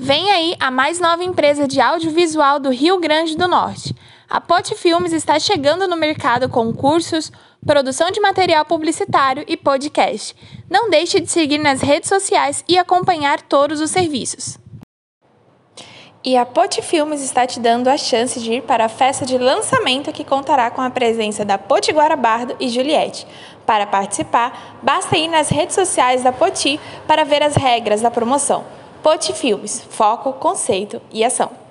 Vem aí a mais nova empresa de audiovisual do Rio Grande do Norte. A Pot Filmes está chegando no mercado com cursos, produção de material publicitário e podcast. Não deixe de seguir nas redes sociais e acompanhar todos os serviços. E a Pot Filmes está te dando a chance de ir para a festa de lançamento que contará com a presença da Potiguara Bardo e Juliette. Para participar, basta ir nas redes sociais da Poti para ver as regras da promoção. Poti Filmes, foco, conceito e ação.